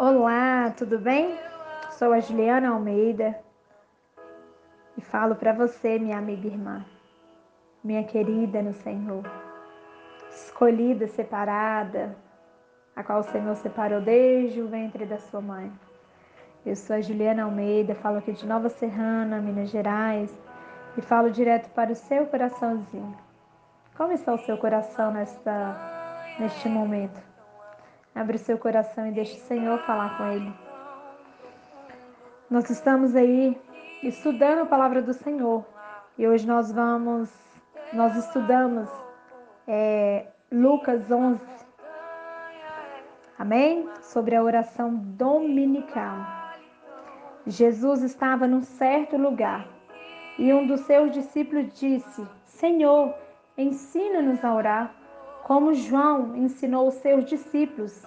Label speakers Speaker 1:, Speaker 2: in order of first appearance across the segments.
Speaker 1: Olá, tudo bem? Sou a Juliana Almeida e falo para você, minha amiga irmã, minha querida no Senhor, escolhida, separada, a qual o Senhor separou desde o ventre da sua mãe. Eu sou a Juliana Almeida, falo aqui de Nova Serrana, Minas Gerais, e falo direto para o seu coraçãozinho. Como está o seu coração nesta, neste momento? Abre o seu coração e deixe o Senhor falar com ele. Nós estamos aí estudando a palavra do Senhor e hoje nós vamos, nós estudamos é, Lucas 11, amém? Sobre a oração dominical. Jesus estava num certo lugar e um dos seus discípulos disse: Senhor, ensina-nos a orar como João ensinou os seus discípulos.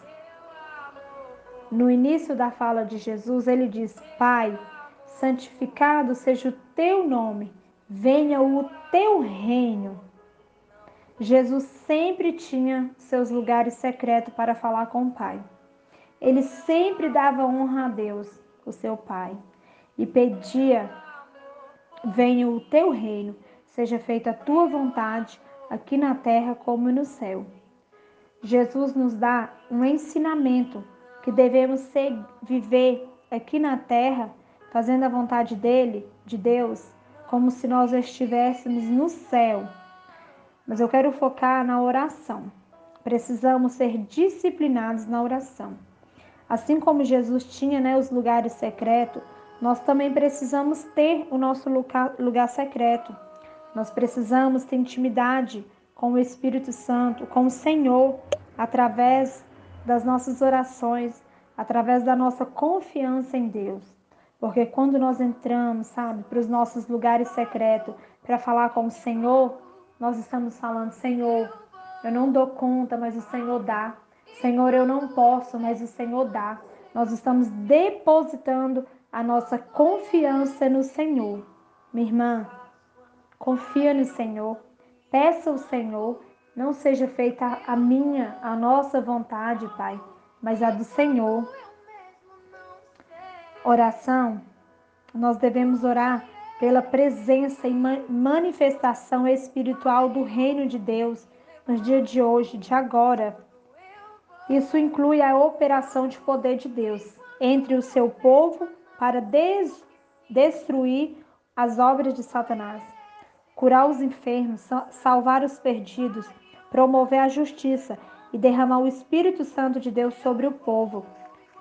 Speaker 1: No início da fala de Jesus, ele diz: Pai, santificado seja o teu nome, venha o teu reino. Jesus sempre tinha seus lugares secretos para falar com o Pai. Ele sempre dava honra a Deus, o seu Pai, e pedia: Venha o teu reino, seja feita a tua vontade aqui na terra como no céu. Jesus nos dá um ensinamento que devemos ser, viver aqui na terra, fazendo a vontade dele, de Deus, como se nós estivéssemos no céu. Mas eu quero focar na oração. Precisamos ser disciplinados na oração. Assim como Jesus tinha né, os lugares secretos, nós também precisamos ter o nosso lugar, lugar secreto nós precisamos ter intimidade com o Espírito Santo, com o Senhor, através das nossas orações, através da nossa confiança em Deus. Porque quando nós entramos, sabe, para os nossos lugares secretos, para falar com o Senhor, nós estamos falando: Senhor, eu não dou conta, mas o Senhor dá. Senhor, eu não posso, mas o Senhor dá. Nós estamos depositando a nossa confiança no Senhor. Minha irmã, Confia no Senhor, peça ao Senhor, não seja feita a minha, a nossa vontade, Pai, mas a do Senhor. Oração, nós devemos orar pela presença e manifestação espiritual do reino de Deus nos dias de hoje, de agora. Isso inclui a operação de poder de Deus entre o seu povo para des destruir as obras de Satanás curar os enfermos, salvar os perdidos, promover a justiça e derramar o Espírito Santo de Deus sobre o povo.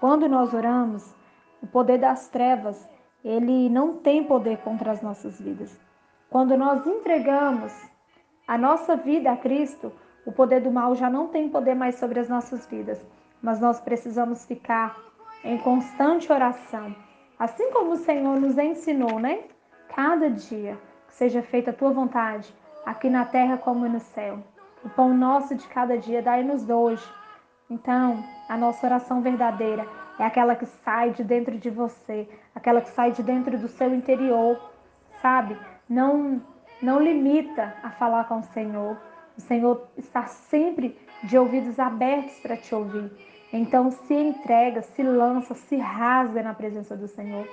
Speaker 1: Quando nós oramos, o poder das trevas, ele não tem poder contra as nossas vidas. Quando nós entregamos a nossa vida a Cristo, o poder do mal já não tem poder mais sobre as nossas vidas, mas nós precisamos ficar em constante oração, assim como o Senhor nos ensinou, né? Cada dia seja feita a tua vontade, aqui na terra como no céu. O pão nosso de cada dia dai-nos hoje. Então, a nossa oração verdadeira é aquela que sai de dentro de você, aquela que sai de dentro do seu interior, sabe? Não não limita a falar com o Senhor. O Senhor está sempre de ouvidos abertos para te ouvir. Então, se entrega, se lança, se rasga na presença do Senhor.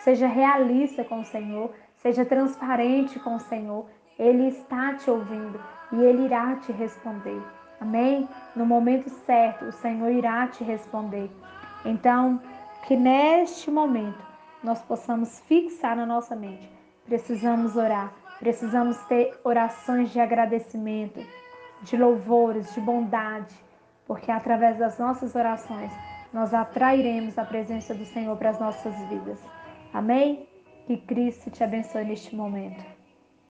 Speaker 1: Seja realista com o Senhor, Seja transparente com o Senhor. Ele está te ouvindo e ele irá te responder. Amém? No momento certo, o Senhor irá te responder. Então, que neste momento nós possamos fixar na nossa mente. Precisamos orar, precisamos ter orações de agradecimento, de louvores, de bondade, porque através das nossas orações nós atrairemos a presença do Senhor para as nossas vidas. Amém? Que Cristo te abençoe neste momento.